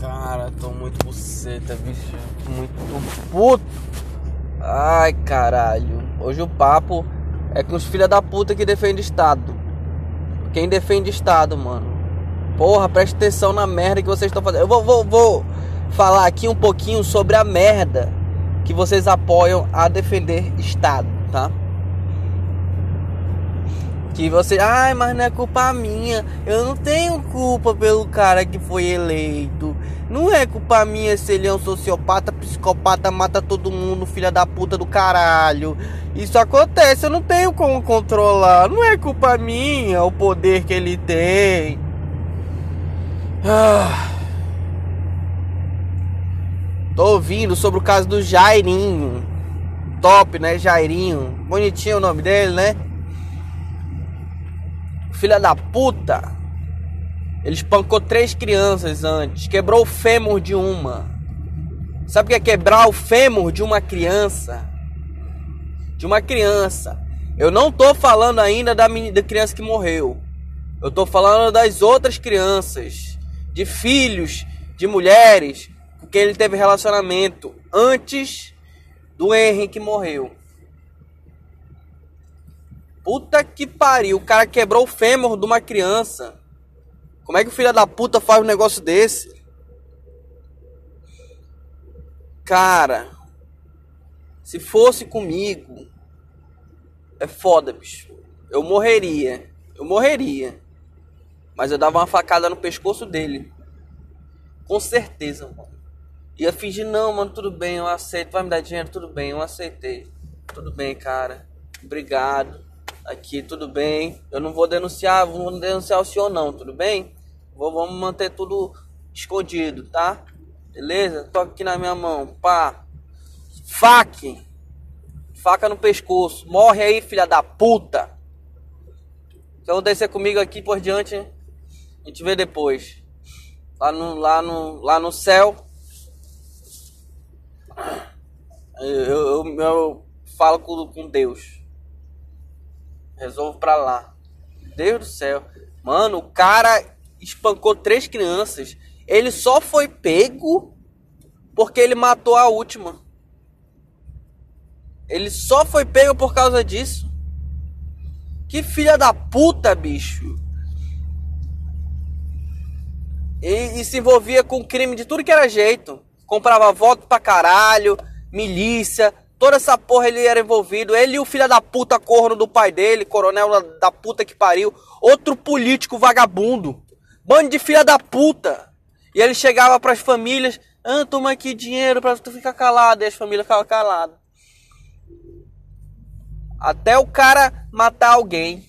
Cara, tô muito buceta, bicho. Muito puto. Ai, caralho. Hoje o papo é com os filha da puta que defende Estado. Quem defende Estado, mano? Porra, preste atenção na merda que vocês estão fazendo. Eu vou, vou, vou falar aqui um pouquinho sobre a merda que vocês apoiam a defender Estado, tá? Que você, ai, mas não é culpa minha. Eu não tenho culpa pelo cara que foi eleito. Não é culpa minha se ele é um sociopata, psicopata, mata todo mundo, filha da puta do caralho. Isso acontece, eu não tenho como controlar. Não é culpa minha o poder que ele tem. Ah. Tô ouvindo sobre o caso do Jairinho. Top, né? Jairinho. Bonitinho o nome dele, né? Filha da puta, ele espancou três crianças antes, quebrou o fêmur de uma. Sabe o que é quebrar o fêmur de uma criança? De uma criança. Eu não tô falando ainda da, menina, da criança que morreu. Eu tô falando das outras crianças, de filhos, de mulheres, com quem ele teve relacionamento antes do Henry que morreu. Puta que pariu, o cara quebrou o fêmur de uma criança. Como é que o filho da puta faz um negócio desse? Cara, se fosse comigo, é foda, bicho. Eu morreria. Eu morreria. Mas eu dava uma facada no pescoço dele. Com certeza, mano. Ia fingir, não, mano, tudo bem, eu aceito. Vai me dar dinheiro? Tudo bem, eu aceitei. Tudo bem, cara. Obrigado aqui, tudo bem? Eu não vou denunciar, vou denunciar o senhor não, tudo bem? Vou, vamos manter tudo escondido, tá? Beleza? Toca aqui na minha mão, pá. Faque. Faca no pescoço. Morre aí, filha da puta. Se acontecer comigo aqui por diante, a gente vê depois. Lá no, lá no, lá no céu. Eu, eu, eu, eu falo com, com Deus. Resolvo pra lá. Deus do céu. Mano, o cara espancou três crianças. Ele só foi pego porque ele matou a última. Ele só foi pego por causa disso. Que filha da puta, bicho. E, e, se envolvia com crime de tudo que era jeito. Comprava voto pra caralho, milícia, Toda essa porra ele era envolvido. Ele e o filho da puta corno do pai dele, coronel da puta que pariu. Outro político vagabundo. Bando de filha da puta. E ele chegava pras famílias. Ah, toma aqui dinheiro pra tu ficar calado. E as famílias ficavam caladas. Até o cara matar alguém.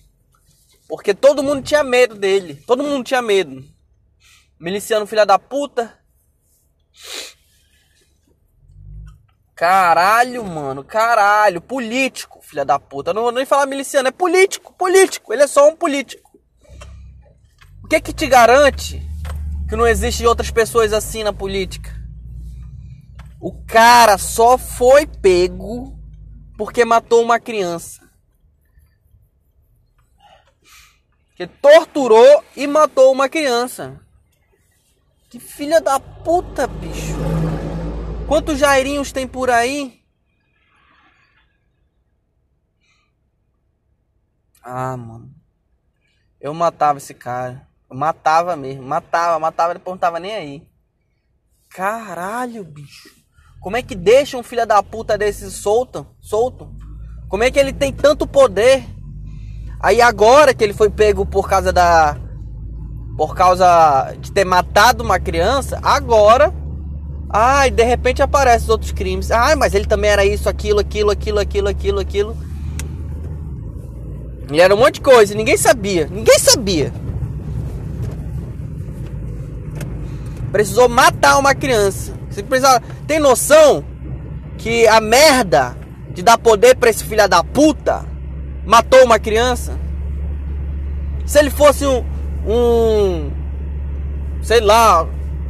Porque todo mundo tinha medo dele. Todo mundo tinha medo. Miliciano filha da puta. Caralho, mano, caralho, político, filha da puta. não vou nem falar miliciano, é político, político. Ele é só um político. O que que te garante que não existe outras pessoas assim na política? O cara só foi pego porque matou uma criança. Que torturou e matou uma criança. Que filha da puta, bicho. Quantos Jairinhos tem por aí? Ah, mano. Eu matava esse cara. Eu matava mesmo. Matava, matava, depois não tava nem aí. Caralho, bicho. Como é que deixa um filho da puta desse solto? Solto? Como é que ele tem tanto poder? Aí agora que ele foi pego por causa da. Por causa de ter matado uma criança, agora Ai, de repente aparecem os outros crimes. Ai, mas ele também era isso, aquilo, aquilo, aquilo, aquilo, aquilo, aquilo. E era um monte de coisa, ninguém sabia. Ninguém sabia. Precisou matar uma criança. Você precisa... Tem noção que a merda de dar poder pra esse filho da puta matou uma criança? Se ele fosse um, um sei lá,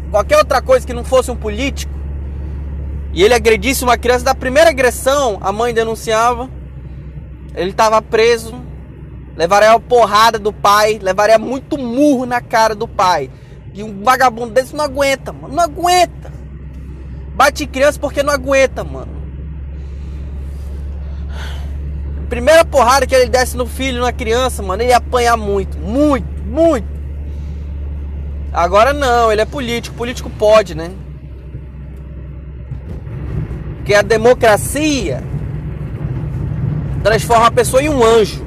qualquer outra coisa que não fosse um político, e ele agredisse uma criança, da primeira agressão, a mãe denunciava, ele estava preso, levaria a porrada do pai, levaria muito murro na cara do pai. E um vagabundo desse não aguenta, mano. Não aguenta. Bate criança porque não aguenta, mano. Primeira porrada que ele desce no filho, na criança, mano, ele ia apanhar muito, muito, muito. Agora não, ele é político. Político pode, né? Porque a democracia transforma a pessoa em um anjo.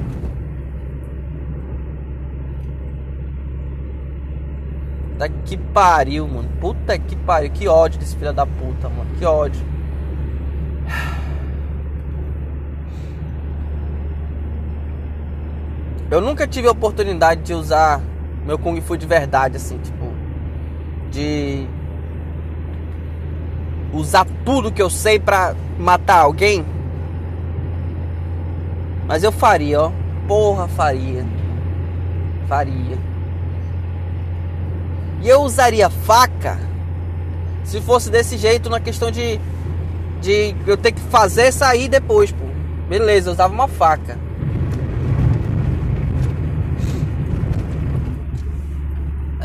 Puta que pariu, mano. Puta que pariu. Que ódio desse filho da puta, mano. Que ódio. Eu nunca tive a oportunidade de usar meu Kung Fu de verdade, assim, tipo. De. Usar tudo que eu sei pra matar alguém. Mas eu faria, ó. Porra, faria. Faria. E eu usaria faca se fosse desse jeito na questão de de eu ter que fazer sair depois, pô. Beleza, eu usava uma faca.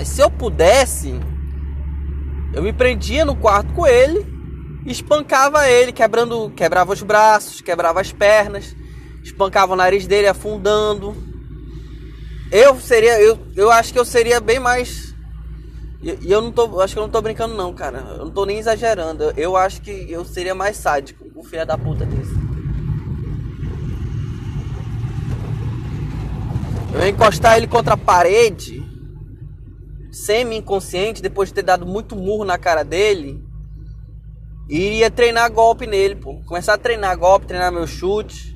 Se eu pudesse, eu me prendia no quarto com ele, espancava ele, quebrando, quebrava os braços, quebrava as pernas, espancava o nariz dele afundando. Eu seria, eu, eu acho que eu seria bem mais e, eu não tô, acho que eu não tô brincando não, cara. Eu não tô nem exagerando. Eu, eu acho que eu seria mais sádico, o filho da puta desse. Eu ia encostar ele contra a parede, semi-inconsciente, depois de ter dado muito murro na cara dele. Iria treinar golpe nele, pô. Começar a treinar golpe, treinar meu chute.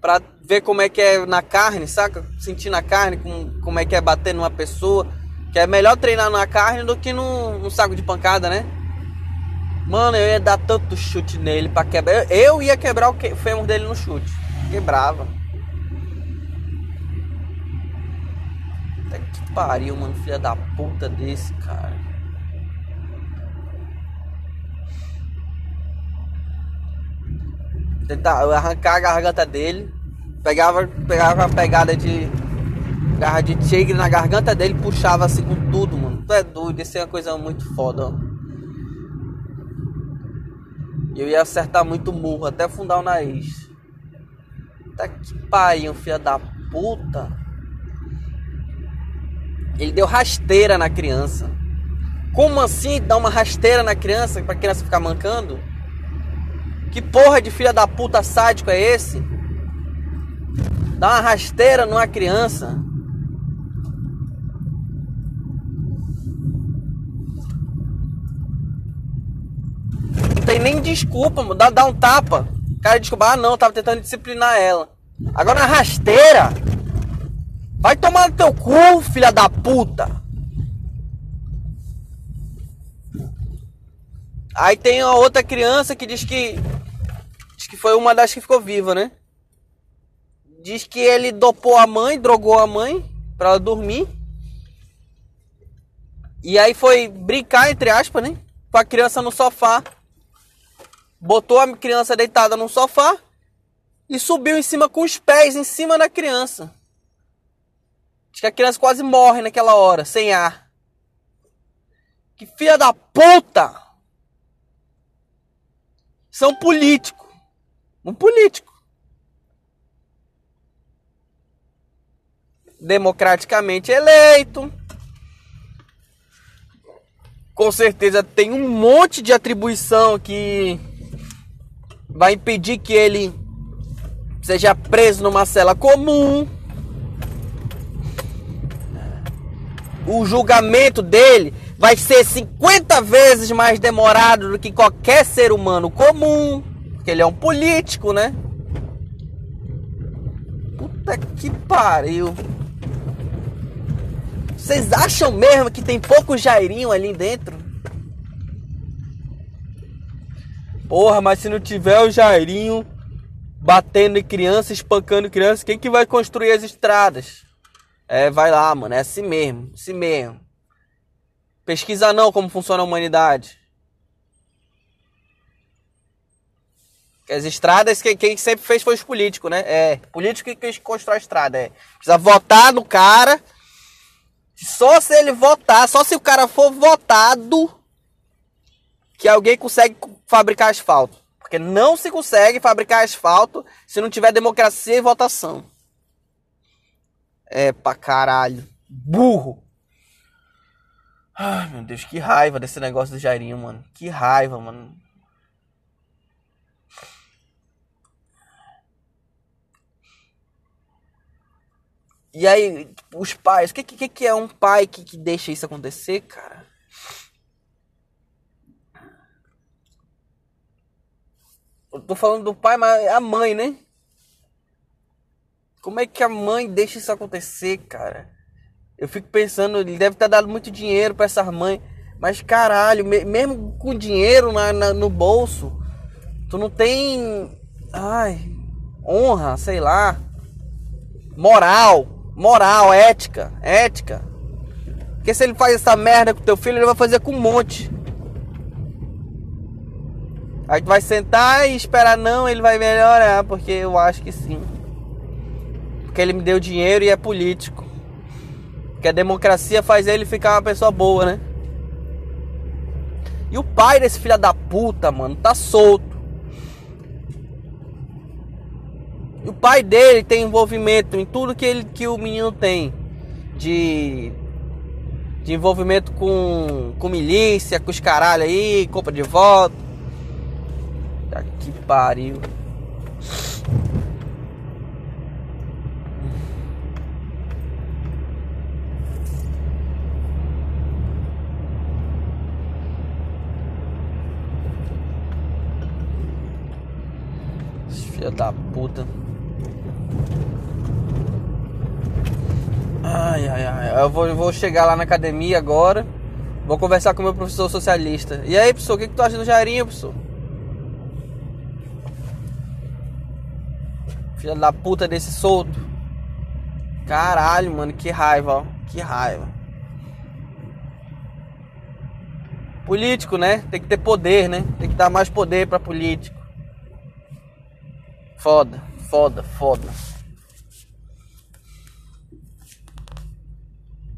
Pra ver como é que é na carne, saca? Sentir na carne como, como é que é bater numa pessoa que é melhor treinar na carne do que no, no saco de pancada, né? Mano, eu ia dar tanto chute nele pra quebrar. Eu ia quebrar o fêmur dele no chute. Quebrava. Até que pariu, mano. Filha da puta desse, cara. Tentar arrancar a garganta dele. Pegava, pegava a pegada de garra de tigre na garganta dele, puxava assim com tudo, mano. Tu é doido, isso é uma coisa muito foda, ó. E eu ia acertar muito murro, até fundar o nariz. Tá que pai, um filho da puta. Ele deu rasteira na criança. Como assim dar uma rasteira na criança pra criança ficar mancando? Que porra de filha da puta sádico é esse? Dá uma rasteira numa criança. tem nem desculpa. Dá, dá um tapa. O cara desculpa, ah não, tava tentando disciplinar ela. Agora na rasteira. Vai tomar no teu cu, filha da puta. Aí tem a outra criança que diz que. Diz que foi uma das que ficou viva, né? Diz que ele dopou a mãe, drogou a mãe pra ela dormir. E aí foi brincar, entre aspas, né? Com a criança no sofá botou a criança deitada no sofá e subiu em cima com os pés em cima da criança. Acho que a criança quase morre naquela hora, sem ar. Que filha da puta! São político. Um político. Democraticamente eleito. Com certeza tem um monte de atribuição que vai impedir que ele seja preso numa cela comum. O julgamento dele vai ser 50 vezes mais demorado do que qualquer ser humano comum, porque ele é um político, né? Puta que pariu. Vocês acham mesmo que tem pouco Jairinho ali dentro? Porra, mas se não tiver o Jairinho batendo em criança, espancando criança, quem que vai construir as estradas? É, vai lá, mano, é assim mesmo, assim mesmo. Pesquisa não como funciona a humanidade. As estradas, quem, quem sempre fez foi os políticos, né? É, político que constrói a estrada. É. Precisa votar no cara, Só se ele votar, só se o cara for votado, que alguém consegue fabricar asfalto. Porque não se consegue fabricar asfalto se não tiver democracia e votação. É pra caralho. Burro. Ai, meu Deus, que raiva desse negócio do Jairinho, mano. Que raiva, mano. E aí, os pais, o que, que, que é um pai que, que deixa isso acontecer, cara? Eu tô falando do pai, mas é a mãe, né? Como é que a mãe deixa isso acontecer, cara? Eu fico pensando, ele deve ter dado muito dinheiro para essas mães. Mas caralho, mesmo com dinheiro na, na, no bolso, tu não tem. Ai, honra, sei lá. Moral moral, ética, ética. Porque se ele faz essa merda com teu filho, ele vai fazer com um monte. Aí tu vai sentar e esperar não, ele vai melhorar, porque eu acho que sim. Porque ele me deu dinheiro e é político. Porque a democracia faz ele ficar uma pessoa boa, né? E o pai desse filho da puta, mano, tá solto. o pai dele tem envolvimento em tudo que, ele, que o menino tem. De, de envolvimento com, com milícia, com os caralho aí, compra de voto. Tá que pariu. Filha da puta. Ai, ai, ai. Eu vou, vou chegar lá na academia agora. Vou conversar com o meu professor socialista. E aí, professor, o que, que tu acha do Jairinho, professor? Filha da puta desse solto. Caralho, mano, que raiva, ó. Que raiva. Político, né? Tem que ter poder, né? Tem que dar mais poder pra político. Foda, foda, foda.